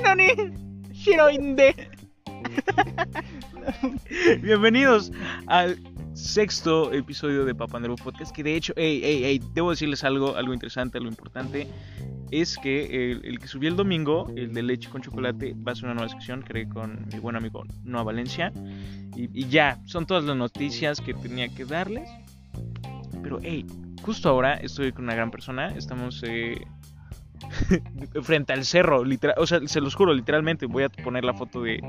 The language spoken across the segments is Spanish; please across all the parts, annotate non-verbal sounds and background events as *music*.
Shinoni Shiroinde. *laughs* Bienvenidos al sexto episodio de Papandreou Podcast. Que de hecho, hey, hey, hey, debo decirles algo, algo interesante, algo importante. Es que el, que subió el domingo, el de leche con chocolate, va a ser una nueva sección, creo, con mi buen amigo Noah Valencia. Y, y ya, son todas las noticias que tenía que darles. Pero, hey, justo ahora estoy con una gran persona. Estamos eh, *laughs* frente al cerro, literal, o sea, se los juro, literalmente. Voy a poner la foto de,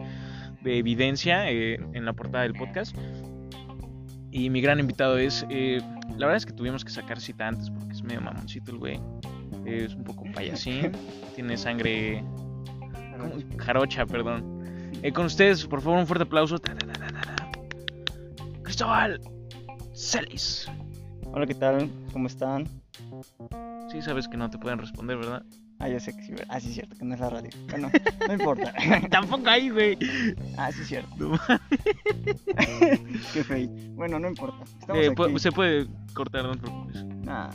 de evidencia eh, en la portada del podcast. Y mi gran invitado es. eh, la verdad es que tuvimos que sacar cita antes porque es medio mamoncito el güey. Es un poco payasín. *laughs* tiene sangre. ¿cómo? Jarocha, perdón. Eh, con ustedes, por favor, un fuerte aplauso. Cristóbal Celis. Hola, ¿qué tal? ¿Cómo están? Sí, sabes que no te pueden responder, ¿verdad? Ah, ya sé que sí. Ah, sí, es cierto, que no es la radio. Bueno, *laughs* no importa. *laughs* Tampoco ahí, güey. Ah, sí, es cierto. No *laughs* Qué feo. Bueno, no importa. Estamos Eh, aquí. se puede cortar, no te preocupes. Nah,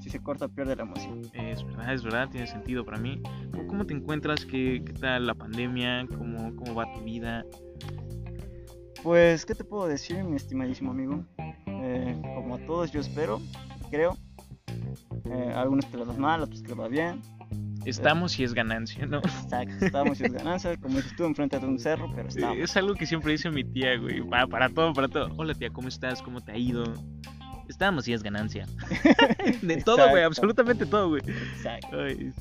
si se corta, pierde la emoción. Es verdad, es verdad, tiene sentido para mí. ¿Cómo, cómo te encuentras? ¿Qué, qué tal la pandemia? ¿Cómo, ¿Cómo va tu vida? Pues, ¿qué te puedo decir, mi estimadísimo amigo? Eh, como todos, yo espero, creo. Eh, algunos que les va mal, otros que les va bien. Estamos y es ganancia, ¿no? Exacto, estamos y es ganancia. Como dices tú, enfrente de un cerro, pero estamos. Es algo que siempre dice mi tía, güey. Para, para todo, para todo. Hola, tía, ¿cómo estás? ¿Cómo te ha ido? Estamos y es ganancia. *laughs* De todo, güey, absolutamente todo, güey. Exacto. Ay,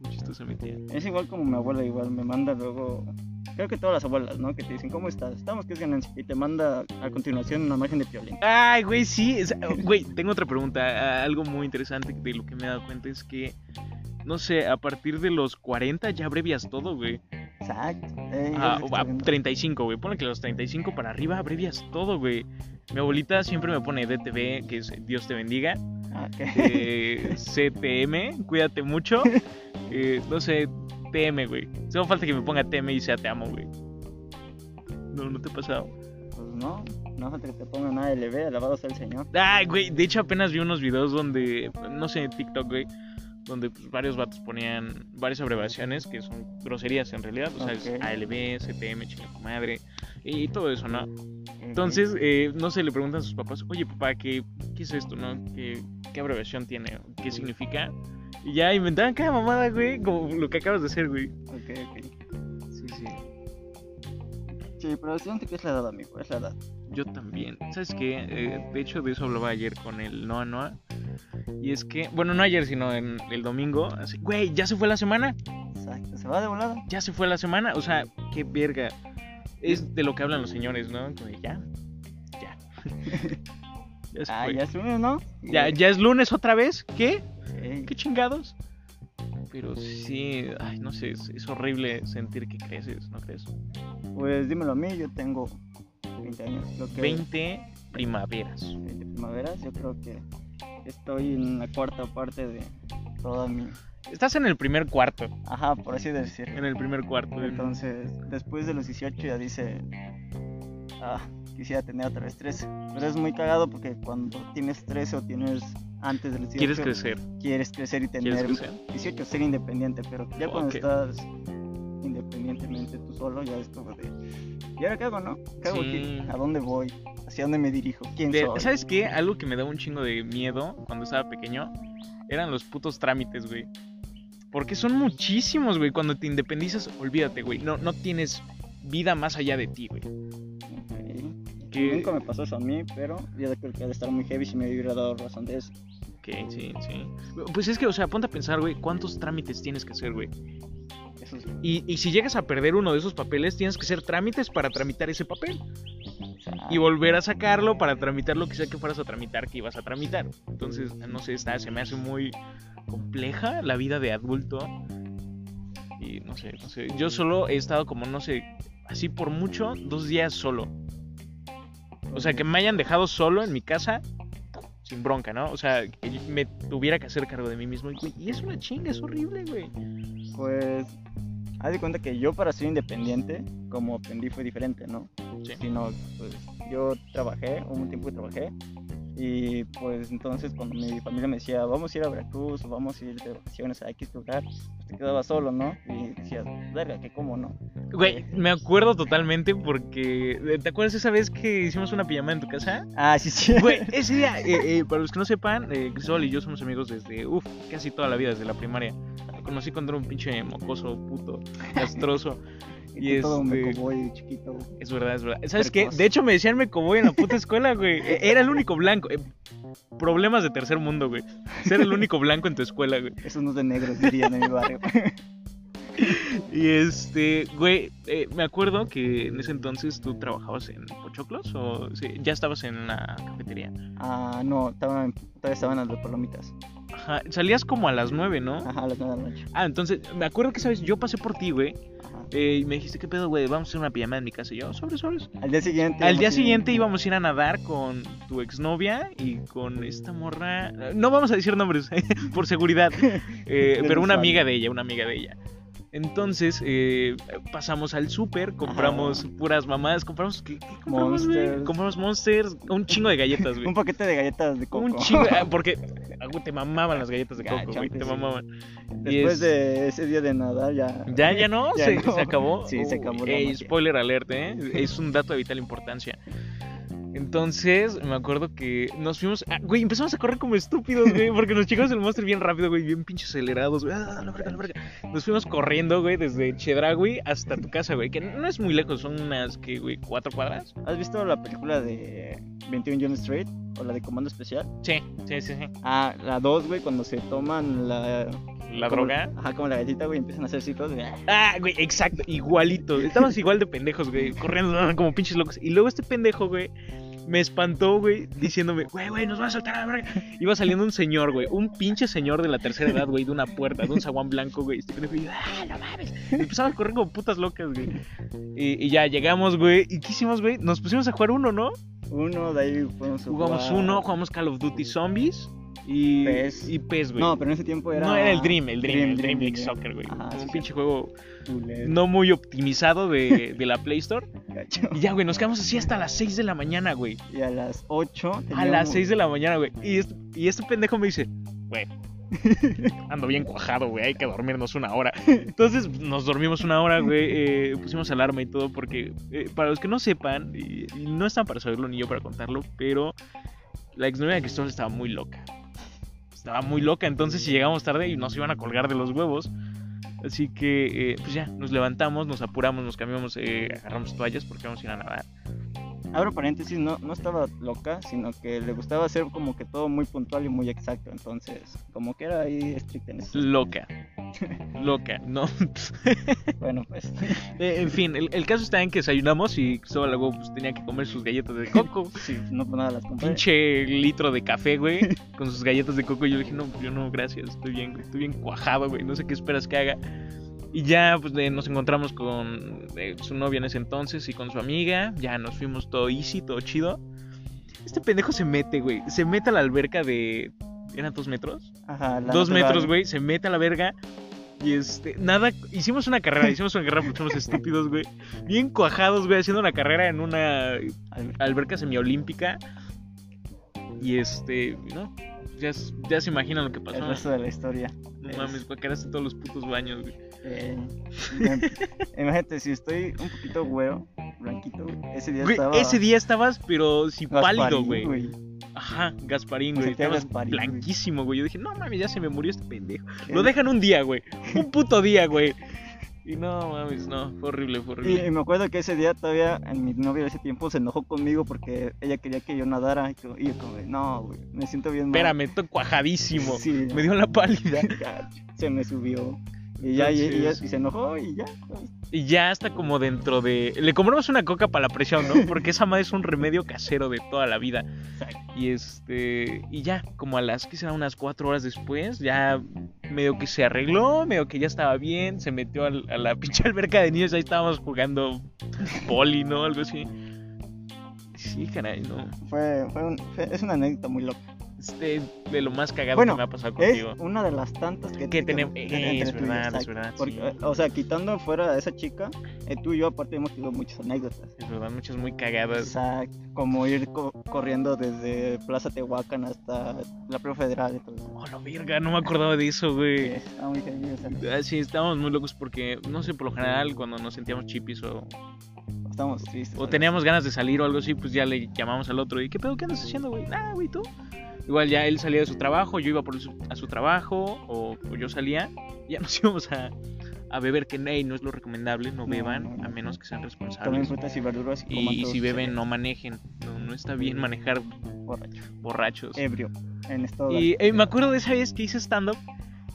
muy chistosa mi tía. Es igual como mi abuela, igual me manda luego. Creo que todas las abuelas, ¿no? Que te dicen, ¿cómo estás? Estamos, que es ganancia. Y te manda a continuación una imagen de piolín. Ay, güey, sí. es- Güey, tengo otra pregunta. Algo muy interesante de lo que me he dado cuenta es que, no sé, a partir de los 40 ya abrevias todo, güey. Exacto. Eh, Ah, a estoy viendo. 35, güey. Ponle que los 35 para arriba abrevias todo, güey. Mi abuelita siempre me pone DTV, que es Dios te bendiga. Ah, ok. eh, CTM, cuídate mucho. *laughs* Eh, no sé, TM, güey. Solo falta que me ponga TM y sea te amo, güey. No, no te ha pasado. Pues no, no falta que te pongan ALB, alabado sea el Señor. Ay, güey, de hecho apenas vi unos videos donde, no sé, TikTok, güey, donde pues, varios vatos ponían varias abreviaciones que son groserías en realidad. O sea, es Ok. ALB, CTM, chinga madre, y todo eso, ¿no? Entonces, eh, no sé, le preguntan a sus papás, oye papá, ¿qué, qué es esto, no? ¿Qué, ¿Qué abreviación tiene? ¿Qué significa? Y ya inventaban cada mamada, güey, como lo que acabas de hacer, güey. Ok, ok. Sí, sí. Sí, pero siento que es la edad, amigo, es la edad. Yo también. ¿Sabes qué? Eh, de hecho, de eso hablaba ayer con el Noah Noah. Y es que, bueno, no ayer, sino en el domingo. Así, güey, ya se fue la semana. Exacto. ¿Se va de volada? Ya se fue la semana. O sea, qué verga. Es de lo que hablan los señores, ¿no? Ya. Ya. *laughs* ya Ah, ya es lunes, ¿no? ¿Ya, ya es lunes otra vez. ¿Qué? ¿Qué chingados? Pero sí, ay, no sé, es, es horrible sentir que creces, ¿no crees? Pues dímelo a mí, yo tengo 20 años. Creo que 20 primaveras. 20 primaveras, yo creo que estoy en la cuarta parte de toda mi... Estás en el primer cuarto. Ajá, por así decirlo. En el primer cuarto. Entonces, después de los 18 ya dice, ah, quisiera tener otra vez 13. Pero es muy cagado porque cuando tienes 13 o tienes antes de los 18, ¿Quieres crecer? quieres crecer y tener ¿Quieres crecer? 18, ser independiente, pero ya cuando estás independientemente tú solo, ya es como de, ¿y ahora qué hago, no? ¿Qué hago Sí. aquí? ¿A dónde voy? ¿Hacia dónde me dirijo? ¿Quién De- soy? ¿Sabes qué? Algo que me daba un chingo de miedo cuando estaba pequeño eran los putos trámites, güey. Porque son muchísimos, güey. Cuando te independizas, olvídate, güey. No, no tienes vida más allá de ti, güey. Que- Nunca me pasó eso a mí, pero yo creo que ha de estar muy heavy si me hubiera dado razón de eso. Ok, sí, sí. Pues es que, o sea, ponte a pensar, güey, ¿cuántos trámites tienes que hacer, güey? Eso es... Y, y si llegas a perder uno de esos papeles, tienes que hacer trámites para tramitar ese papel. Y volver a sacarlo para tramitar lo que sea que fueras a tramitar, que ibas a tramitar. Entonces, no sé, está, se me hace muy compleja la vida de adulto. Y no sé, no sé. Yo solo he estado como, no sé, así por mucho, dos días solo. O sea, que me hayan dejado solo en mi casa, sin bronca, ¿no? O sea, que me tuviera que hacer cargo de mí mismo. Y, es una chinga, es horrible, güey. Pues, haz de cuenta que yo para ser independiente, como aprendí fue diferente, ¿no? Sí. Sino, pues, yo trabajé, hubo un tiempo que trabajé, Y pues entonces cuando mi familia me decía, vamos a ir a Veracruz o vamos a ir de vacaciones a X lugar, pues te quedabas solo, ¿no? Y decías, verga, que cómo no. Güey, me acuerdo totalmente porque. ¿Te acuerdas esa vez que hicimos una pijama en tu casa? Ah, sí, sí. Güey, ese día, *laughs* eh, eh, para los que no sepan, eh, y yo somos amigos desde, uff, casi toda la vida, desde la primaria. Lo conocí cuando era un pinche mocoso, puto, castroso. *laughs* Y, tú todo este- mecoboy, chiquito. Es verdad, es verdad. ¿Sabes qué? Precoz. De hecho, me decían Mecoboy en la puta escuela, *laughs* güey. E- Era el único blanco. Eh, Problemas de tercer mundo, güey. Ser el único blanco en tu escuela, güey. *laughs* Eso no es de negros, dirían en mi barrio. *laughs* Y este, güey, eh, me acuerdo que en ese entonces tú trabajabas en Pochoclos o sí, ya estabas en la cafetería. ah, no, estaban, todavía estaban las de palomitas. Ajá, salías como a las nueve, ¿no? Ajá, a las nueve de la noche. Ah, entonces, me acuerdo que, ¿sabes? Yo pasé por ti, güey. Eh, y me dijiste, ¿qué pedo, güey? Vamos a hacer una pijama en mi casa. Y yo, sobres, sobres. Al día siguiente. Al día siguiente íbamos a ir a nadar con tu exnovia y con esta morra. No vamos a decir nombres, *laughs* por seguridad. *laughs* eh, pero una amiga de ella, una amiga de ella. Entonces eh, pasamos al súper, compramos puras mamadas, compramos ¿qué, qué compramos? Monsters. Compramos monsters, un chingo de galletas, *laughs* güey. Un paquete de galletas de coco. Un chingo, ah, porque güey, te mamaban las galletas de coco, güey, te mamaban. Y Después es- de ese día de nadar, ya. Ya, ya no, *laughs* Ya se, no. se acabó. Sí, se acabó la Ey, magia. spoiler alert, ¿eh? Es un dato de vital importancia. Entonces, me acuerdo que nos fuimos. ah, güey, empezamos a correr como estúpidos, güey, porque nos llegamos el monstruo bien rápido, güey, bien pinches acelerados, güey. Ah, la verga, la verga. Nos fuimos corriendo, güey, desde Chedragui hasta tu casa, güey, que no es muy lejos, son unas, que, güey, cuatro cuadras. ¿Has visto la película de 21 Jump Street? O la de Comando Especial. Sí, sí, sí, sí. Ah, la 2, güey, cuando se toman la. La como- droga. Ajá, como la galletita, güey, empiezan a hacer ciclos. de- Ah, güey, exacto, igualito. Estábamos igual de pendejos, güey, corriendo ah, como pinches locos. Y luego este pendejo, güey, me espantó, güey, diciéndome, güey, güey, nos va a saltar a la verga. Iba saliendo un señor, güey, un pinche señor de la tercera edad, güey, de una puerta, de un zaguán blanco, güey. Este pendejo, y yo, ah, no mames. Y empezaba a correr como putas locas, güey. Y, y ya llegamos, güey. ¿Y qué hicimos, güey? Nos pusimos a jugar uno, ¿no? Uno, de ahí fuimos a Jugamos jugar- uno, jugamos Call of Duty Zombies y PES. Y PES, güey. No, pero en ese tiempo era. No, era el Dream, el Dream, el Dream League Dream. Soccer, güey. Ajá, un sí, pinche juego Culero, no muy optimizado de, de la Play Store. Y ya, güey, nos quedamos así hasta las 6 de la mañana, güey. Y a las 8. A las 6 de la mañana, güey. Y este, y este pendejo me dice, güey, *laughs* ando bien cuajado, güey, hay que dormirnos una hora. Entonces nos dormimos una hora, güey, eh, pusimos alarma y todo, porque eh, para los que no sepan, no están para saberlo ni yo para contarlo, pero la exnovia de Cristóbal estaba muy loca. Estaba muy loca, entonces si llegamos tarde y nos iban a colgar de los huevos. Así que, eh, pues ya, nos levantamos, nos apuramos, nos cambiamos, agarramos toallas porque vamos a ir a nadar. Abro paréntesis, no, no estaba loca, sino que le gustaba hacer como que todo muy puntual y muy exacto. Entonces, como que era ahí estricta en eso. Loca. *laughs* Loca, no. Bueno, pues. *laughs* Eh, en fin, el, el caso está en que desayunamos y Cristóbal luego pues, tenía que comer sus galletas de coco. *laughs* Sí, no por nada las compré. Pinche litro de café, güey, con sus galletas de coco. Y yo le dije, no, yo no, gracias, estoy bien, estoy bien cuajado, güey, no sé qué esperas que haga. Y ya pues eh, nos encontramos con eh, su novia en ese entonces y con su amiga. Ya nos fuimos todo easy, todo chido. Este pendejo se mete, güey. Se mete a la alberca de. ¿Eran dos metros? Ajá, la dos metros, güey, se mete a la verga. Y este, nada, hicimos una carrera, *laughs* hicimos una carrera porque somos estúpidos, güey. Bien cuajados, güey, haciendo una carrera en una Al- alberca semiolímpica. Y este, ¿no? Ya, ya se imaginan lo que El pasó. resto de la historia. No es- mames, guacaraste todos los putos baños, güey. Eh, imagínate, si estoy un poquito güero, blanquito, ese día Güey, estaba. ese día estabas, pero sí pálido, güey. Ajá, Gasparín, güey. Estabas Gasparín, blanquísimo, güey. Yo dije, no mames, ya se me murió este pendejo. ¿Qué? Lo dejan un día, güey. Un puto día, güey. Y no mames, no, fue horrible, fue horrible. y me acuerdo que ese día todavía mi novia de ese tiempo se enojó conmigo porque ella quería que yo nadara. Y yo, y yo como, de, no, güey, me siento bien mal. Espérame, estoy cuajadísimo. Sí, Me dio la pálida. *laughs* se me subió. Y ya, y, y- Entonces- y se enojó y ya. Y ya está como dentro de. Le compramos una coca para la presión, ¿no? Porque esa madre es un remedio casero de toda la vida. Y este. Y ya, como a las que será unas cuatro horas después, ya medio que se arregló, medio que ya estaba bien, se metió al- a la *laughs* pinche alberca de niños, ahí estábamos jugando poli, ¿no? Algo así. Sí, caray, no. Fue, fue, un- fue- es una anécdota muy loca. Este, de lo más cagado Bueno, que me ha pasado Es contigo. una de las tantas que, Que tenemos. eh, es verdad, es verdad, Porque, sí. O sea, quitando fuera a esa chica, eh, tú y yo aparte hemos tenido muchas anécdotas. Es verdad, muchas muy cagadas. Exacto. Como ir co- corriendo desde Plaza Tehuacán hasta la Prueba Federal y todo eso. Oh, la verga, no me acordaba de eso, güey. Está muy sea, Ah, Sí, estábamos muy locos porque, no sé, por lo general, cuando nos sentíamos chipis o, estamos tristes. o teníamos ganas de salir o algo así, pues ya le llamamos al otro. ¿Y qué pedo? ¿Qué andas haciendo, güey? Nada, güey, tú. Igual ya él salía de su trabajo, yo iba por su- a su trabajo o, o yo salía. Ya *laughs* nos íbamos a, a beber, que hey, no es lo recomendable, no No, beban, no, no. a menos que sean Tomen responsables. frutas y verduras y, Y, y si beben, no manejen. No, no está bien manejar borracho. borrachos. Ebrio. En estado Y eh, me acuerdo de esa vez que hice stand-up.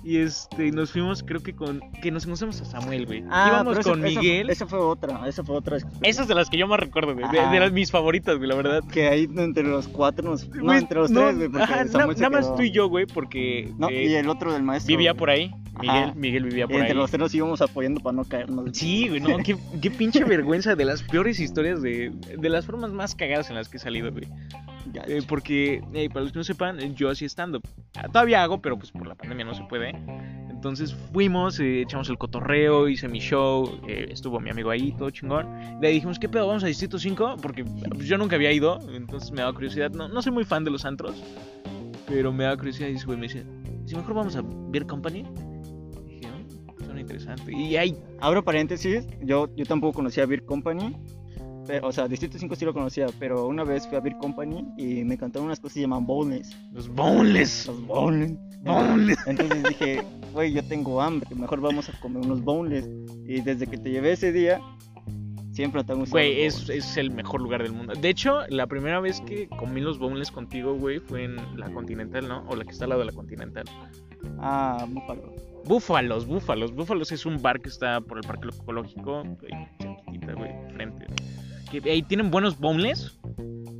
Y este, nos fuimos, creo que con. Que nos encontramos a Samuel, güey. Ah, Íbamos esa- con esa- Miguel. Esa, fue otra, esa fue otra. Esas de las que yo más recuerdo, güey. De, las mis favoritas, güey, la verdad. Que ahí entre los cuatro nos... No, entre los no, tres, güey, porque ajá, na- Samuel se nada más tú y yo, güey, porque No, eh, y el otro del maestro. vivía por ahí. Miguel, Ajá. Miguel vivía Y por ahí. entre los tres nos íbamos apoyando para no caernos. Sí, güey, no, qué, qué pinche vergüenza de las peores historias de, de las formas más cagadas en las que he salido, güey. Eh, porque, eh, para los que no sepan, yo hacía stand-up. Ah, Todavía hago, pero pues por la pandemia no se puede. Entonces fuimos, eh, echamos el cotorreo, hice mi show, eh, estuvo mi amigo ahí, todo chingón. Le dijimos, ¿qué pedo? ¿Vamos a Distrito 5? Porque pues, yo nunca había ido, entonces me daba curiosidad. No, no soy muy fan de los antros, pero me daba curiosidad. Y ese güey me dice, si mejor vamos a Beer Company. Y dije, "Oh, suena interesante. Y ahí, Abro paréntesis, yo, yo tampoco conocía Beer Company. Pero- o sea, Distrito 5 sí lo conocía, pero una vez fui a Beer Company y me cantaron unas cosas que se llaman bowls. los boneless. Los bowls. Boneless. Entonces dije, güey, yo tengo hambre, mejor vamos a comer unos bowls. Y desde que te llevé ese día, siempre te han gustado. Güey, es, es el mejor lugar del mundo. De hecho, la primera vez que comí los boneless contigo, güey, fue en la Continental, ¿no? O la que está al lado de la Continental. Ah, búfalo. Búfalos, Búfalos. Búfalos es un bar que está por el Parque Ecológico, cerquitita, güey, frente. Que ahí tienen buenos boneless,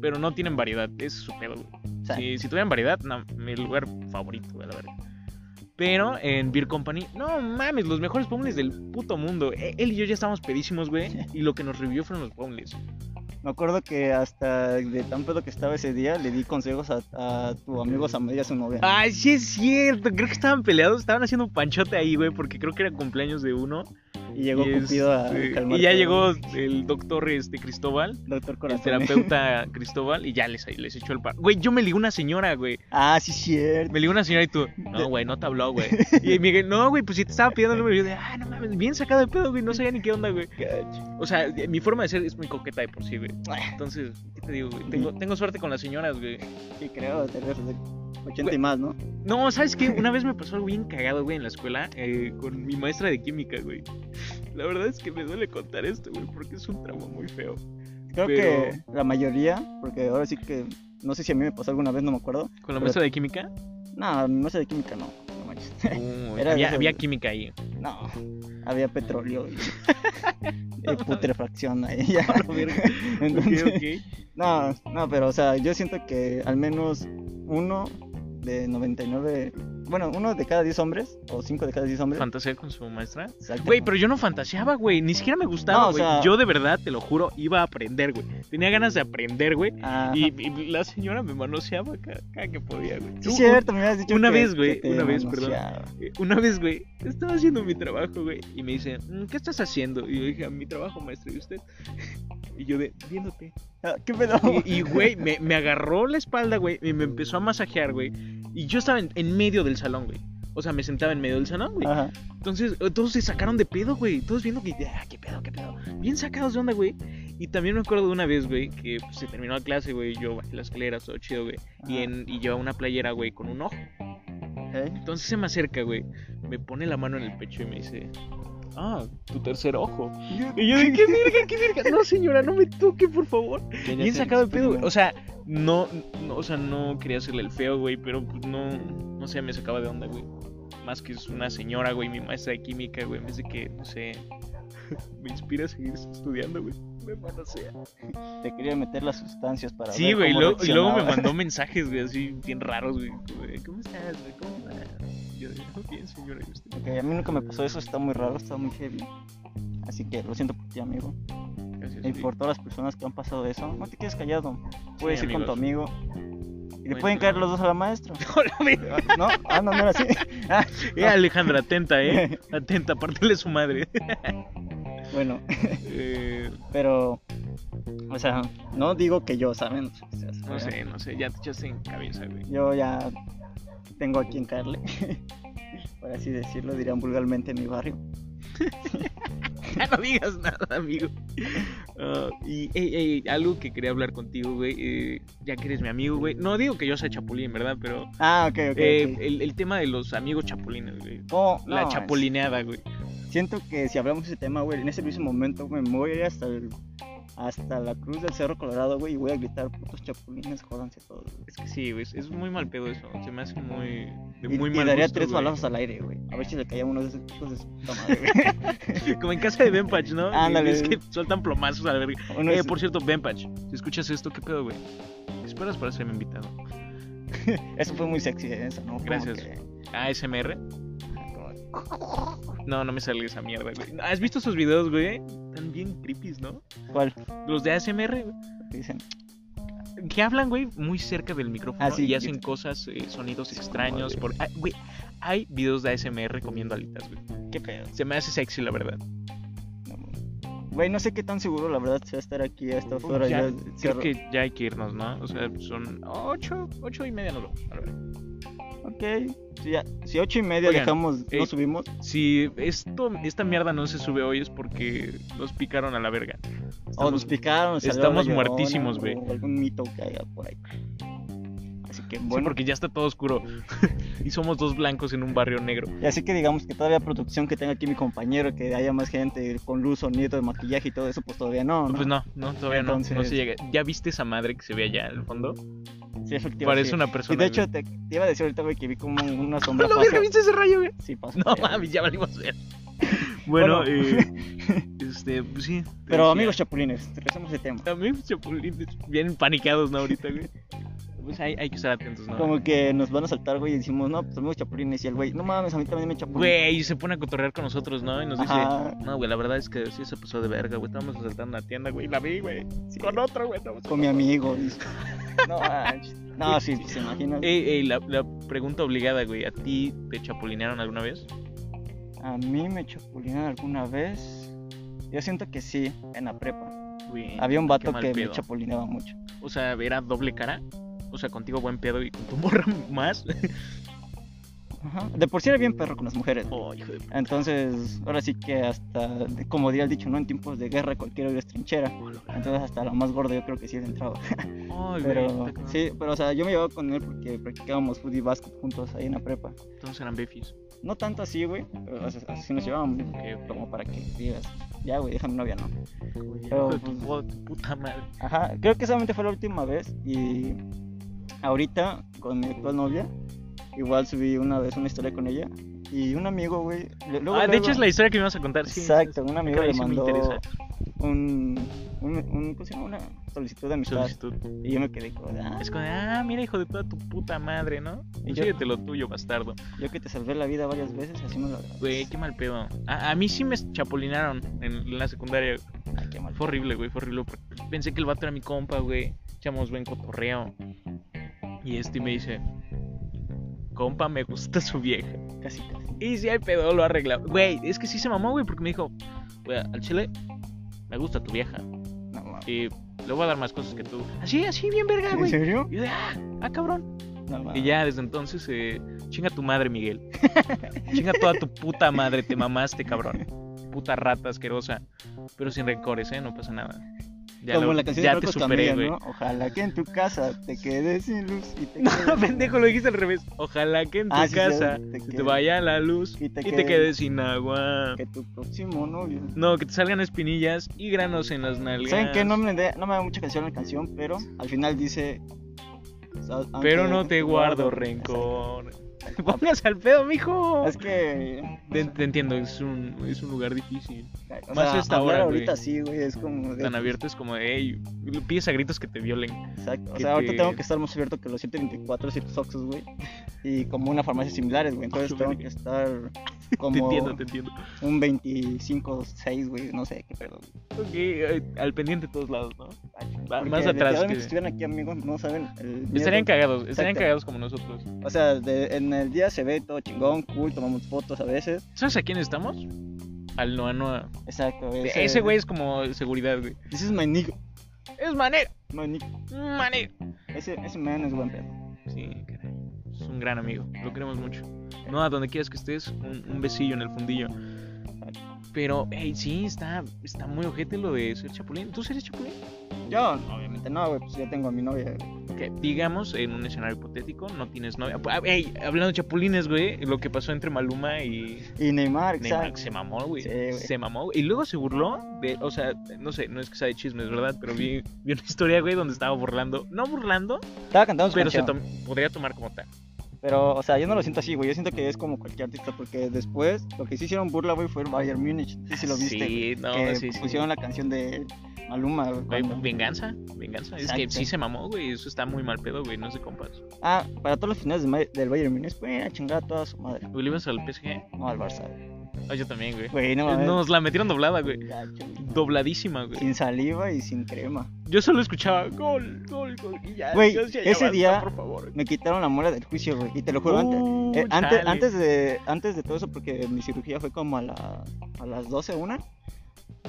pero no tienen variedad. Ese es su pedo, güey. Sea, Si, si tuvieran variedad, no, mi lugar favorito, güey, la verdad. Pero en Beer Company, no mames, los mejores boneless del puto mundo. E- Él y yo ya estábamos pedísimos, güey. Y lo que nos revivió fueron los boneless. me acuerdo que hasta de tan pedo que estaba ese día, le di consejos a, a tu amigo Samuel y a su novia. Ay, sí es cierto. Creo que estaban peleados. Estaban haciendo un panchote ahí, güey. Porque creo que era cumpleaños de uno. Y llegó y, Cupido a este, calmar y ya todo. llegó el doctor este, Cristóbal. Doctor El Corazón. terapeuta *laughs* Cristóbal. Y ya les, les echó el par. Güey, yo me ligué una señora, güey. Ah, sí, cierto. Me ligó una señora y tú, *laughs* no, güey, no te habló, güey. *laughs* Y Miguel, no, güey, pues si te estaba pidiendo el número, yo de, ah, no mames, bien sacado de pedo, güey, no sabía ni qué onda, güey. O sea, mi forma de ser es muy coqueta de por sí, güey. Entonces, ¿qué te digo, güey? Tengo, tengo suerte con las señoras, güey. Sí, creo, te 80 y más, ¿no? No, ¿sabes qué? Una vez me pasó algo bien cagado, güey, en la escuela, eh, con mi maestra de química, güey. La verdad es que me duele contar esto, güey, porque es un trauma muy feo. Creo Pero- que la mayoría, porque ahora sí que no sé si a mí me pasó alguna vez, no me acuerdo. ¿Con la Pero- maestra de química? No, no sé de química, no. Manches. *laughs* Uh, había, química ahí. No, había petróleo y, *laughs* y putrefacción ahí. *laughs* ya. Entonces, ok. No, no, pero o sea, yo siento que al menos uno de 99, bueno, uno de cada 10 hombres, o 5 de cada 10 hombres. ¿Fantasea con su maestra? Exacto. Güey, pero yo no fantaseaba, güey. Ni siquiera me gustaba, No, o güey. sea- Yo de verdad, te lo juro, iba a aprender, güey. Tenía ganas de aprender, güey. Y, y la señora me manoseaba cada, cada que podía, güey. Sí, cierto, me habías dicho una que- vez, güey, una vez, perdón. manoseaba. eh, Una vez, güey, estaba haciendo mi trabajo, güey. Y me dice, "Mm, ¿qué estás haciendo? Y yo dije, mi trabajo, maestro, ¿y usted? Y yo de, viéndote. Ah, ¿Qué pedo? Y, y, *laughs* güey, me, me agarró la espalda, güey, y me empezó a masajear, güey. Y yo estaba en, en medio del salón, güey. O sea, me sentaba en medio del salón, güey. Ajá. Entonces, eh, todos se sacaron de pedo, güey. Todos viendo que, ah, qué pedo, qué pedo. Bien sacados de onda, güey. Y también me acuerdo de una vez, güey, que pues, se terminó la clase, güey. Yo bajé las escaleras, todo chido, güey. Y, Ajá. en, y llevaba una playera, güey, con un ojo. Ok. Entonces se me acerca, güey. Me pone la mano en el pecho y me dice, ah, tu tercer ojo. Y yo de, ¿qué verga, qué verga? No, señora, no me toque, por favor. Bien sacado de pedo. O sea, no, no, o sea, no quería hacerle el feo, güey, pero pues no, no sé, me sacaba de onda, güey. Más que es una señora, güey, mi maestra de química, güey, vez de que, no sé, *laughs* me inspira a seguir estudiando, güey. Me manosea. Te quería meter las sustancias para Sí, güey, y luego, me mandó *laughs* mensajes, güey, así bien raros, güey. ¿Cómo estás, güey? ¿Cómo Yo de, "Oh, bien, señora, ¿y usted? Ok, a mí nunca me pasó eso, está muy raro, está muy heavy. Así que lo siento por ti, amigo. Gracias, Y por todas las personas que han pasado eso. No te quedes callado. Puedes ir con tu amigo. Y le pueden caer los dos a la maestra. *laughs* Hola, verga. ¿No? Ah, no, no era así. *laughs* Ah, *laughs* Eh, Alejandra, atenta, eh. Atenta, pártele su madre. bueno, Eh, pero. O sea, no digo que yo, ¿saben? O sea, no sé, no sé, ya te echaste en cabeza, güey. Yo ya tengo a quien caerle. *laughs* Por así decirlo, dirían vulgarmente en mi barrio. *laughs* Ya no digas nada, amigo. Ah, y, ey, ey, algo que quería hablar contigo, güey. eh, ya que eres mi amigo, güey. No digo que yo sea chapulín, ¿verdad? Pero Ah, ok, ok. eh, ok. el, el tema de los amigos chapulines, güey. ¿Cómo? La No, chapulineada, güey. Siento que si hablamos de ese tema, güey, en ese mismo momento, güey, me voy a ir hasta el, hasta la cruz del Cerro Colorado, güey, y voy a gritar, putos chapulines, jódanse todos, güey. Es que sí, güey. Es, muy mal pedo eso. Se me hace muy. De Y, muy y mal daría gusto, tres güey. balazos al aire, güey. A ver si le caía uno de esos hijos de su puta madre, güey. *laughs* Como en casa de Benpach, ¿no? Ándale. Es que sueltan plomazos a la verga. Uno Eh, es- por cierto, Benpach, si escuchas esto, ¿qué pedo, güey? ¿Qué esperas para ser mi invitado? *laughs* Eso fue muy sexy, eh, eso, ¿no? Gracias. que- ASMR. No, no me sale esa mierda, güey. ¿Has visto esos videos, güey? Están bien creepy, ¿no? ¿Cuál? Los de ASMR, güey. ¿Qué dicen? Que hablan, güey, muy cerca del micrófono Ah, sí, y hacen cosas, eh, sonidos extraños. Por... ah, güey, hay videos de ASMR comiendo alitas, güey. ¿Qué pedo? Se me hace sexy, la verdad. No, güey. No sé qué tan seguro, la verdad, sea estar aquí a estas horas. Ya, ya, creo que ya hay que irnos, ¿no? O sea, son ocho, ocho y media nos vamos. A ver. Ok. Si, ya, si ocho y media Oigan, dejamos, eh, no subimos. Si esto, esta mierda no se sube hoy es porque nos picaron a la verga. Estamos- nos picaron. estamos llorona, muertísimos, güey. Algún mito que haya por ahí. Así que Sí, bueno. porque ya está todo oscuro. *laughs* y somos dos blancos en un barrio negro. Y así que digamos que todavía producción que tenga aquí mi compañero, que haya más gente con luz, sonido, de maquillaje y todo eso, pues todavía no, ¿no? Pues no, no, todavía no. No se llega. ¿Ya viste esa madre que se ve allá al fondo? Sí, efectivamente. Parece sí. una Y persona. de hecho, te, te iba a decir ahorita, güey, que vi como una *laughs* sombra ¡No, verga, viste ese rayo, güey! Sí, pasa. No mames, ya valimos ver. *laughs* Bueno, Bueno. eh, este, pues sí. *laughs* Pero decía. amigos chapulines, regresamos al tema. Amigos chapulines, bien paniqueados, ¿no? Ahorita, güey. Pues hay, hay que estar atentos, ¿no? Como que nos van a saltar, güey, y decimos, no, pues amigos chapulines. Y el güey, no mames, a mí también me chapulines. Güey, y se pone a cotorrear con nosotros, ¿no? Y nos dice, no, güey, la verdad es que sí se pasó de verga, güey. Estábamos asaltando una tienda, güey. La vi, güey. Sí. Con otro, güey. Con mi amigo. dice. No, manches. *laughs* no, sí, se imagina. Ey, ey, la, la pregunta obligada, güey. ¿A ti te chapulinearon alguna vez? A mí me chapulinaron alguna vez. Yo siento que sí, en la prepa. Güey, Había un vato que me chapulineaba mucho. O sea, ¿era doble cara? O sea, contigo buen pedo y con tu morra *laughs* más. Ajá. De por sí era bien perro con las mujeres. Oh, hijo de... Entonces, ahora sí que hasta, como diría el dicho, ¿no? En tiempos de guerra cualquier es trinchera. Entonces hasta lo más gordo yo creo que sí entraba. Ay, Pero sí, pero o sea, yo me llevaba con él porque practicábamos fútbol y básquet juntos ahí en la prepa. Entonces eran befis. No tanto así, güey, pero así nos llevábamos. Como para que digas, ya, güey, déjame novia, ¿no? Pero, tu, pues, oh, tu puta madre. Ajá, creo que solamente fue la última vez y ahorita con mi actual novia, igual subí una vez una historia con ella y un amigo, güey, le- luego, ah, de luego- hecho es la historia que me a contar. Sí, Exacto, un amigo le mandó un, un, un- ¿cómo se llama? una solicitud de amistad Solicitud. y yo me quedé de, ah, Es como de, ah, mira, hijo de toda tu puta madre, ¿no? Y Y yo- síguete lo tuyo, bastardo. yo que te salvé la vida varias veces, así me lo. Güey, qué mal pedo. A, a mí sí me chapulinaron en, en la secundaria. Ay, qué mal. Fue horrible, güey, fue horrible. Pensé que el vato era mi compa, güey. Echamos buen cotorreo. Y este me dice, compa, me gusta su vieja. Casi, casi. Y si hay pedo, lo arregla. Güey, es que sí se mamó, güey, porque me dijo, güey, al chile, me gusta tu vieja. No. Y le voy a dar más cosas que tú. Así, así, bien verga, ¿En güey. serio? Y yo ah, ah, cabrón. No, Y ya desde entonces, eh, chinga tu madre, Miguel. chinga toda tu puta madre, te mamaste, cabrón. Puta rata asquerosa. Pero sin rencores, ¿eh? No pasa nada. Ya, Como lo- la canción ya de te superé, Camilla. ¿no? Ojalá que en tu casa te quedes sin luz y te *laughs* No, quedes- pendejo, lo dijiste al revés. Ojalá que en tu Ah, sí, sí, casa te te vaya la luz y y te quedes- sin agua. que tu próximo novio. No, que te salgan espinillas y granos en las nalgas. ¿Saben qué? No me, de- no me da mucha canción la canción, pero al final dice. "Sa- Pero no te guardo rencor. Pongas al pedo, mijo. Es que. Te, te entiendo, es un, es un lugar difícil. O Más sea, esta hora, ahorita güey. sí, güey, es como. de- Tan abierto es como hey, pides a gritos que te violen. Exacto. O sea, ahorita te- tengo que estar más abierto que los 124 ciertos Oxxos, güey. Y como una farmacia similares, güey. Entonces Ay, *laughs* tengo verga. que estar *laughs* Te como entiendo, te entiendo. un 25, 6, güey. No sé qué pedo. güey. Ok, al pendiente de todos lados, ¿no? Ay, Porque más atrás que- Si estuvieran aquí, amigos, no saben. el Estarían cagados, estarían Exacto. cagados como nosotros. O sea, de- en el día se ve todo chingón, cool, tomamos fotos a veces. ¿Sabes a quién estamos? Al Noa Noa. Exacto. Ese güey es como seguridad, güey. This is my nigga. Es manera, My nigga. manera. Ese, ese man es buen pedo. Sí, caray. Es un gran amigo. Lo queremos mucho. No, a donde quieras que estés, un, un besillo en el fundillo. Pero, hey, sí, está, está muy ojete lo de ser chapulín. ¿Tú eres chapulín? Yo, obviamente no, güey, pues ya tengo a mi novia. Que digamos, en un escenario hipotético, no tienes novia. Ah, Hey, hablando de chapulines, güey, lo que pasó entre Maluma y Y Neymar, Neymar, se mamó, güey. Sí, se mamó. Y luego se burló de, o sea, no sé, no es que sea de chismes, ¿verdad? Pero vi, vi una historia, güey, donde estaba burlando. No burlando, Estaba cantando su pero se tom- podría tomar como tal. Pero, o sea, yo no lo siento así, güey. Yo siento que es como cualquier artista, porque después lo que sí hicieron burla, güey, fue el Bayern Múnich. No sé si lo viste. Sí, no, que sí, sí. pusieron la canción de Maluma, güey. Cuando- venganza, venganza. Es que Exacto. sí se mamó, güey. Eso está muy mal pedo, güey. No se compas. Ah, para todos los finales de del Bayern Múnich, güey, a chingar a toda su madre. Güey, ¿le ibas al PSG? No al Barça. güey. Ah, yo también, güey. Güey, no. Nos la metieron doblada, güey. Ya. Dobladísima, güey. Sin saliva y sin crema. Yo solo escuchaba gol, gol, gol. Y ya, Güey, decía, ya ese basta, día por favor. Me quitaron la muela del juicio, güey. Y te lo juro, antes, Uh, eh, antes, antes, de, antes de todo eso, porque mi cirugía fue como a, la, a las 12, una.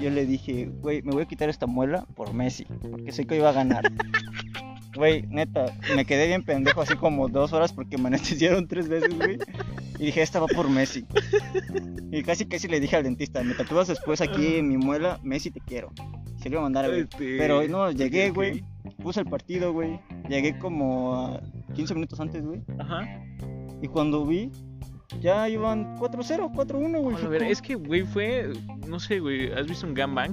Yo le dije, güey, me voy a quitar esta muela por Messi, porque sé que iba a ganar. *laughs* Güey, neta, me quedé bien pendejo así como dos horas porque me anestesiaron tres veces, güey. Y dije, esta va por Messi. Y casi casi le dije al dentista, me tatúas después aquí en mi muela, Messi te quiero. Se lo iba a mandar, güey. Este, Pero no, llegué, güey. Puse el partido, güey. Llegué como a 15 minutos antes, güey. Ajá. Y cuando vi, ya iban 4-0, 4-1, güey. A ver, es que, güey, fue. No sé, güey. ¿Has visto un gangbang?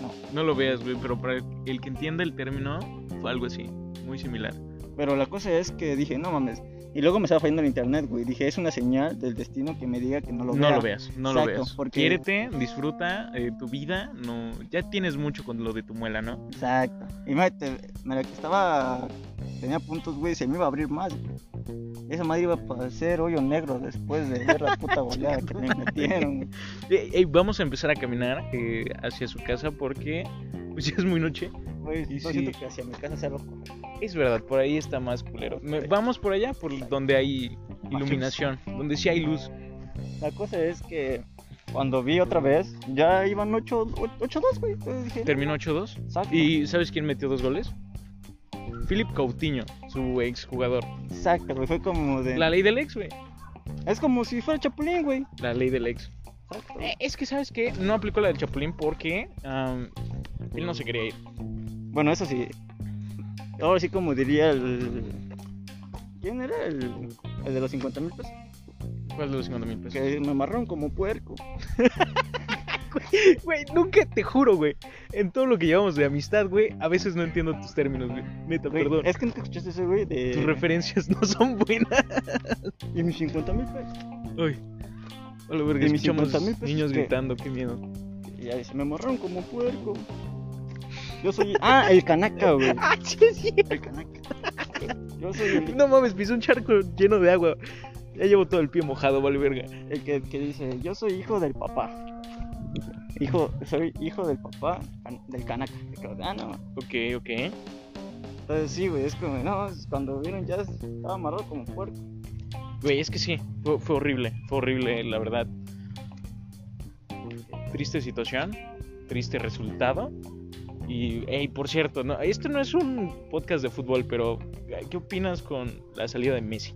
No. No lo veas, güey. Pero para el que entienda el término, fue algo así. Muy similar. Pero la cosa es que dije, no mames. Y luego me estaba fallando el internet, güey. Dije, es una señal del destino que me diga que no lo no vea. lo veas, no lo veas. porque- Quiérete, disfruta eh, tu vida. No, ya tienes mucho con lo de tu muela, ¿no? Exacto. Y me, me la que estaba. Tenía puntos, güey. Se me iba a abrir más, güey. Esa madre iba a parecer hoyo negro después de ver la puta goleada que me metieron, vamos a empezar a caminar eh, hacia su casa porque pues ya es muy noche. Y sí. siento que hacia mi casa se algo Es verdad, por ahí está más culero. Me- vamos por allá, por donde hay iluminación, donde sí hay luz. La cosa es que cuando vi otra vez, ya iban 8-2, güey. Terminó 8-2. exacto. ¿Y sabes quién metió dos goles? Philip Coutinho, su ex jugador. Exacto, güey. Fue como de. La ley del ex, güey. Es como si fuera Chapulín, güey. La ley del ex. Exacto. Eh, es que, ¿sabes qué? No aplicó la del Chapulín porque él no se quería ir. Bueno, eso sí. Ahora sí, como diría el. ¿Quién era el, el de los 50 mil pesos? ¿Cuál de los 50 mil pesos? Que me amarraron como puerco. *laughs* Güey, nunca te juro, güey. En todo lo que llevamos de amistad, güey, a veces no entiendo tus términos, güey. Neta, Güey, perdón. Es que nunca escuchaste ese, güey, de. Tus referencias no son buenas. Y mis 50 mil pesos. Uy. Hola, verga, escuchamos 50,000 pesos, niños ¿qué? gritando, qué miedo. Y ya dice, me amarraron como puerco. Yo soy. Ah, el canaca, güey. *laughs* ¡Ah, sí, sí! El canaca. Yo soy el, No mames, pisé un charco lleno de agua. Ya llevo todo el pie mojado, vale verga. el que, que dice, yo soy hijo del papá. Hijo, soy hijo del papá del creo, ah, no. Ok, ok. Entonces sí, güey, es como, no, cuando vieron ya estaba amarrado como puerco. Güey, es que sí, fue, fue horrible, fue horrible, la verdad. Triste situación, triste resultado. Y, hey, por cierto, no, esto no es un podcast de fútbol, pero ¿qué opinas con la salida de Messi?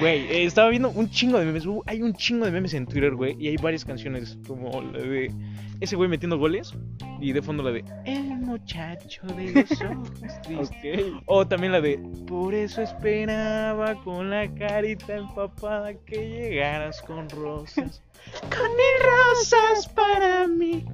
Güey, eh, estaba viendo un chingo de memes. uh, hay un chingo de memes en Twitter, güey. Y hay varias canciones como la de ese güey metiendo goles. Y de fondo la de El muchacho de los *laughs* ojos tristes. Ok. O también la de Por eso esperaba con la carita empapada que llegaras con rosas. *laughs* con mil rosas para mí.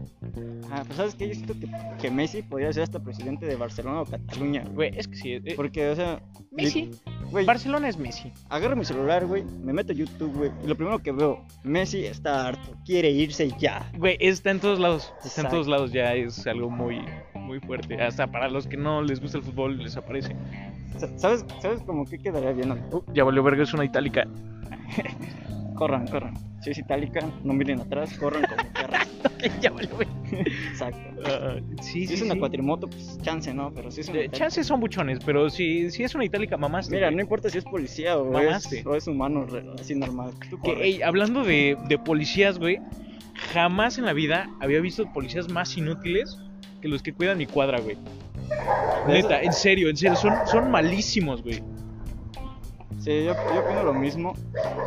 Ah, pues sabes que yo siento que, que Messi podría ser hasta presidente de Barcelona o Cataluña. güey. Es que sí. eh, Porque, o sea, Messi. Güey, Barcelona es Messi. agarro mi celular, güey, me meto a YouTube, güey, y lo primero que veo, Messi está harto, quiere irse ya. Güey, está en todos lados. Está en todos lados ya. Es algo muy, muy fuerte. Hasta para los que no les gusta el fútbol les aparece. Sa- ¿Sabes, ¿sabes cómo que quedaría bien? Uh, ya valió verga, es una itálica. *laughs* Corran, corran. Si es itálica, no miren atrás, corran como perras. *laughs* *laughs* ya valió verga. Exacto. Ah, sí, Si sí, es una sí. cuatrimoto, pues chance, ¿no? Pero si es una chances son buchones, pero si, si es una itálica, mamaste. Mira, güey. no importa si es policía o, Mamaste. es, o es humano, así normal. Tú Que, hablando de, de policías, güey, jamás en la vida había visto policías más inútiles que los que cuidan mi cuadra, güey. Neta, en serio, en serio, son, son malísimos, güey. Sí, yo, yo opino lo mismo.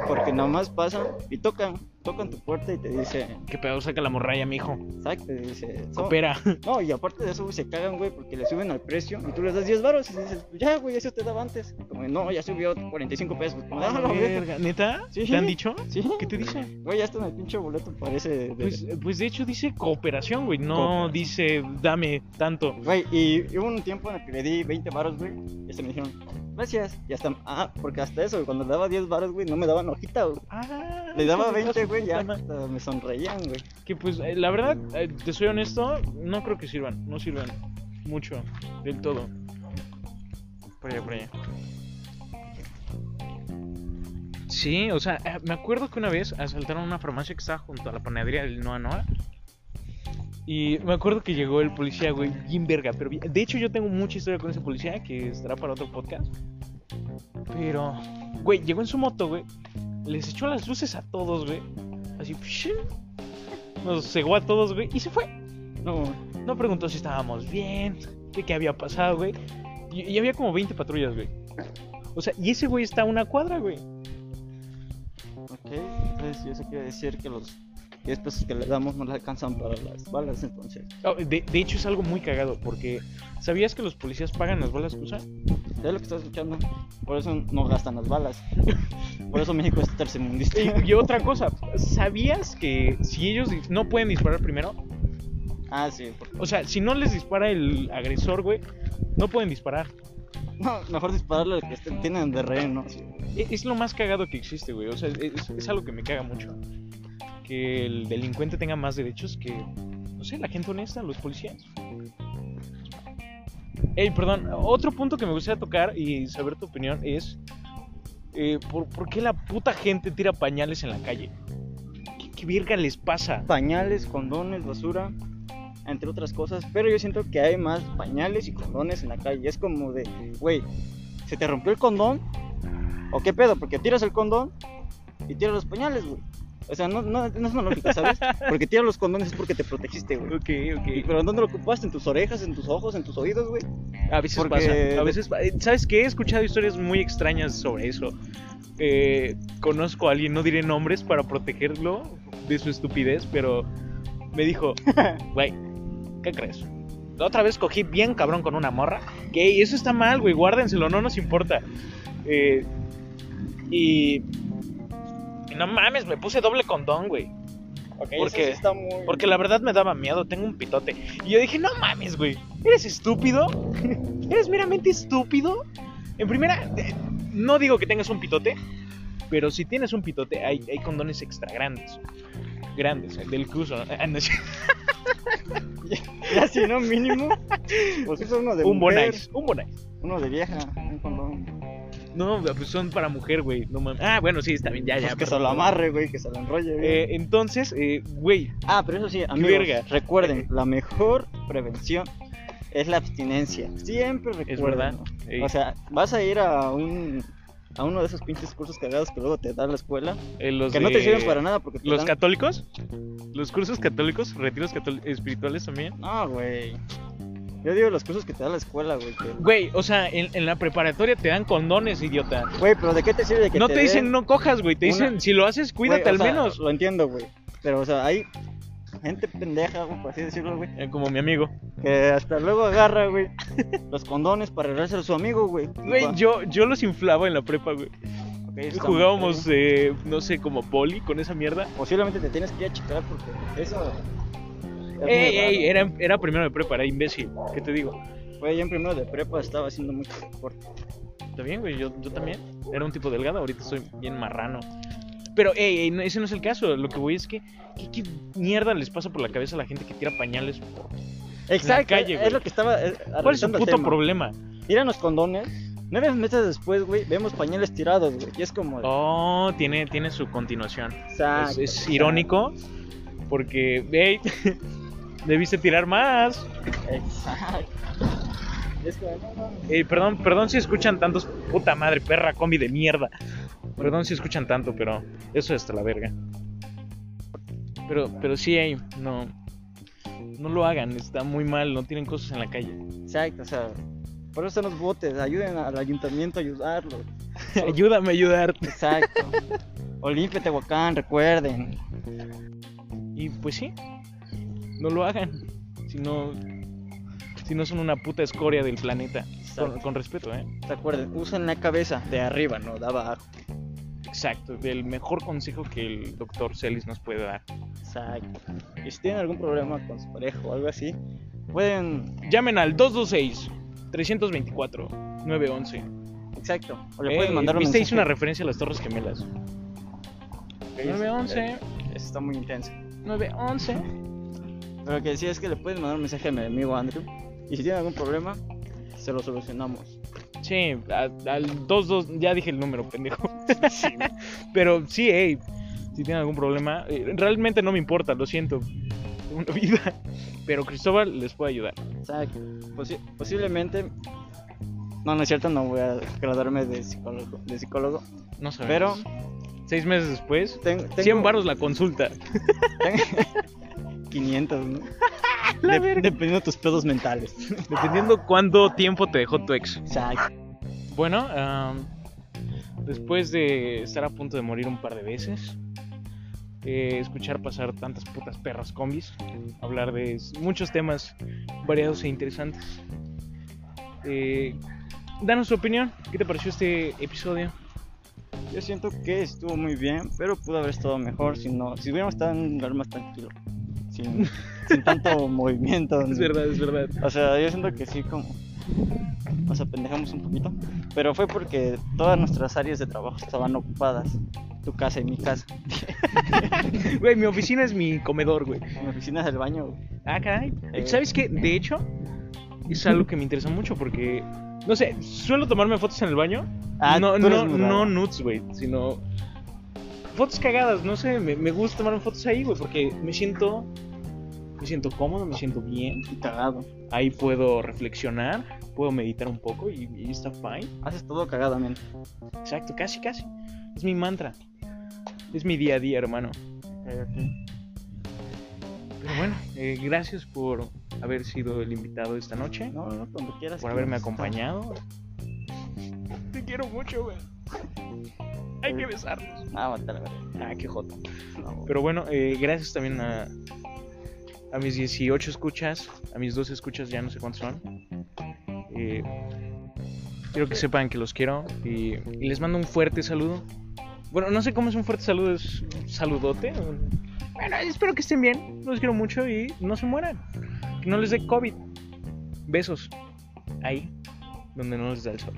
Porque nada más pasan y tocan. Tocan tu puerta y te dicen. Qué pedo, saca la morralla, mijo. Exacto, te dice. "So-". Coopera. *laughs* No, y aparte de eso, güey, se cagan, güey, porque le suben al precio y tú les das 10 baros y dices, ya, güey, eso te daba antes. Como, no, ya subió 45 pesos. Como, "Ah, la verga". ¿Neta? Sí. ¿Te han dicho? Sí. ¿Qué te dice? Güey, ya está en el pinche boleto, parece. de- Pues, pues de hecho dice cooperación, güey. No Cooperación. dice dame tanto. Güey, y hubo un tiempo en el que le di 20 baros, güey, y hasta me dijeron, gracias. Y hasta, ah, porque hasta eso, güey, cuando le daba 10 baros, güey, no me daban hojita, güey. Ah, Le daba hijo de 20, su güey, ya hasta me sonreían, güey. Que pues eh, la verdad, eh, te soy honesto, no creo que sirvan. No sirven mucho del todo. Por allá, por allá. Sí, o sea, eh, me acuerdo que una vez asaltaron una farmacia que estaba junto a la panadería del Noa Noa. Y me acuerdo que llegó el policía, güey, bien verga. Pero bien- de hecho, yo tengo mucha historia con ese policía que estará para otro podcast. Pero, güey, llegó en su moto, güey. Les echó las luces a todos, güey. Así, nos cegó a todos, güey. Y se fue. No, No preguntó si estábamos bien, qué, qué había pasado, güey. Y, había como 20 patrullas, güey. O sea, y ese güey está a una cuadra, güey. ok, entonces eso quiere decir que los 10 pesos que le damos no le alcanzan para las balas, entonces. Oh, de, de hecho, es algo muy cagado, porque ¿sabías que los policías pagan las balas que usan? Es lo que estás escuchando, por eso no gastan las balas. *laughs* Por eso México es tercermundista. Y, y otra cosa, ¿sabías que si ellos no pueden disparar primero? Ah, sí, porque- O sea, si no les dispara el agresor, güey, no pueden disparar. no, mejor dispararle al que estén- tienen de rehén, ¿no? Sí. E- Es lo más cagado que existe, güey. O sea, es, es algo que me caga mucho. Que el delincuente tenga más derechos que, no sé, la gente honesta, los policías. Ey, perdón, otro punto que me gustaría tocar y saber tu opinión es... eh, ¿por, por qué la puta gente tira pañales en la calle? ¿Qué, qué les pasa? Pañales, condones, basura, entre otras cosas. Pero yo siento que hay más pañales y condones en la calle. Es como de, güey, ¿se te rompió el condón? ¿O qué pedo? Porque tiras el condón y tiras los pañales, güey. O sea, no, no, no es una lógica, ¿sabes? Porque tiras los condones es porque te protegiste, güey. Ok, ¿Y ok. pero dónde lo ocupaste? ¿En tus orejas, en tus ojos, en tus oídos, güey? A veces Porque- pasa. A veces eh, ¿Sabes qué? He escuchado historias muy extrañas sobre eso. Eh, conozco a alguien, no diré nombres para protegerlo de su estupidez, pero me dijo, *laughs* güey, ¿qué crees? La otra vez cogí bien cabrón con una morra. Que eso está mal, güey, guárdenselo, no nos importa. Eh, y, y no mames, me puse doble condón, güey. Ok, ¿Por eso qué? sí está muy... Porque la verdad me daba miedo, tengo un pitote. Y yo dije, no mames, güey, ¿eres estúpido? *laughs* ¿Eres meramente estúpido? En primera, eh, no digo que tengas un pitote, pero si tienes un pitote, hay, hay condones extra grandes. Grandes, el del cruzo. ¿no? Ah, es- *laughs* Ya si no, mínimo. Pues usa uno de un mujer, bonais, un bonais. uno de vieja, un condón. No, pues son para mujer, güey. No mames. Ah, bueno, sí, está bien, ya, Pues ya. que se lo amarre, güey, que se lo enrolle, güey. Eh, entonces, eh, güey, Ah, pero eso sí, amigos, verga. recuerden, la mejor prevención es la abstinencia. Siempre recuerden. es verdad. O sea, vas a ir a un a uno de esos pinches cursos cagados que luego te da la escuela, eh, los que no te sirven para nada porque te ¿Los dan... católicos? ¿Los cursos católicos? ¿Retiros cató- espirituales también? No, güey. Yo digo los cursos que te da la escuela, güey. que- Güey, o sea, en, en la preparatoria te dan condones, idiota. Güey, pero ¿de qué te sirve de que No te, dicen no cojas, güey. Te una- dicen, si lo haces, cuídate o al sea, menos. Lo entiendo, güey. Pero, o sea, hay gente pendeja, güey, por así decirlo, güey. Eh, como mi amigo. Que hasta luego agarra, güey, los condones para arreglarse a su amigo, güey. Güey, yo, yo los inflaba en la prepa, güey. Ok, está Jugábamos, eh, no sé, como poli con esa mierda. Posiblemente te tienes que ir a checar porque eso. Es Ey, ey, era, era primero de prepa, era imbécil. ¿Qué te digo? Güey, yo en primero de prepa estaba haciendo mucho deporte. Está bien, güey, yo, yo también. Era un tipo delgado, ahorita soy bien marrano. Pero, ey, ey, no, ese no es el caso. Lo que voy es que, ¿qué, qué mierda les pasa por la cabeza a la gente que tira pañales? Exacto, calle, es güey. lo que estaba. eh, ¿Cuál es su analizando el puto tema. problema? Tiran los condones. Nueve meses después, güey, vemos pañales tirados, güey. Y es como. de, Oh, tiene, tiene su continuación. exacto, es, es irónico porque, hey, *laughs* Debiste tirar más. Exacto. Y es que, no, no, Eh, perdón, perdón si escuchan tantos. Puta madre, perra combi de mierda. Perdón si escuchan tanto, pero eso es hasta la verga. Pero, pero sí, no. No lo hagan, está muy mal, no tienen cosas en la calle. Exacto, o sea, por eso los botes, ayuden al ayuntamiento a ayudarlos. *laughs* Ayúdame a ayudarte. Exacto. O limpia Tehuacán, recuerden. Y pues sí, no lo hagan. Si no, si no son una puta escoria del planeta. Con, respeto, ¿eh? Recuerden, usen la cabeza de arriba, no de abajo. Exacto, del mejor consejo que el doctor Celis nos puede dar. Exacto. Y si tienen algún problema con su pareja o algo así, pueden. Llamen al 226-324-911. Exacto. O le Eh, pueden mandar un Viste, mensaje. una referencia a las Torres Gemelas. 911, Eso está muy intenso. 911. Pero lo que decía es que le pueden mandar un mensaje a mi amigo Andrew. Y si tienen algún problema, se lo solucionamos. Sí, al 22, ya dije el número, pendejo. *laughs* Pero sí, hey, si tienen algún problema, eh, realmente no me importa, lo siento. Tengo una vida. *laughs* Pero Cristóbal les puede ayudar. Exacto. Posi- posiblemente. No, no es cierto, no voy a graduarme de psicólogo. De psicólogo No sabemos. pero Seis meses después, ten- tengo, 100 baros la consulta. *laughs* tengo 500, ¿no? *laughs* De- dependiendo de tus pedos mentales. *laughs* Dependiendo cuánto tiempo te dejó tu ex. Exacto. Bueno, am, después de estar a punto de morir un par de veces, eh, escuchar pasar tantas putas perras combis, hablar de muchos temas variados e interesantes. Eh, danos tu opinión, ¿qué te pareció este episodio? Yo siento que estuvo muy bien, pero pudo haber estado mejor si no, si hubiéramos estado en un lugar más tranquilo, sin, sin tanto *laughs* movimiento. Es verdad, es verdad. O sea, yo siento que sí, como nos apendejamos un poquito, pero fue porque todas nuestras áreas de trabajo estaban ocupadas, tu casa y mi casa. *laughs* Güey, mi oficina es mi comedor, güey. Mi oficina es el baño. güey. Ah, caray. Eh. ¿Sabes qué? De hecho, es algo que me interesa mucho porque, no sé, suelo tomarme fotos en el baño. Ah, no, tú eres no, no nudes, güey, sino fotos cagadas, no sé, me, me gusta tomarme fotos ahí, güey, porque me siento, me siento cómodo, me siento bien. Y cagado. Ahí puedo reflexionar, puedo meditar un poco y, y está fine. Haces todo cagadamente. Exacto, casi, casi. Es mi mantra. Es mi día a día, hermano. Pero bueno, eh, gracias por haber sido el invitado esta noche, No, no, cuando quieras. por haberme acompañado. Te quiero mucho, güey. Hay que besarnos. Ah, verga. Ah, qué joto. No, Pero bueno, eh, gracias también a, a mis 18 escuchas, a mis 12 escuchas, ya no sé cuántos son. Eh, quiero que sepan que los quiero y, y les mando un fuerte saludo. Bueno, no sé cómo es un fuerte saludo, es un saludote. Bueno, espero que estén bien, los quiero mucho y no se mueran. Que no les dé COVID. Besos. Ahí, donde no les da el sol.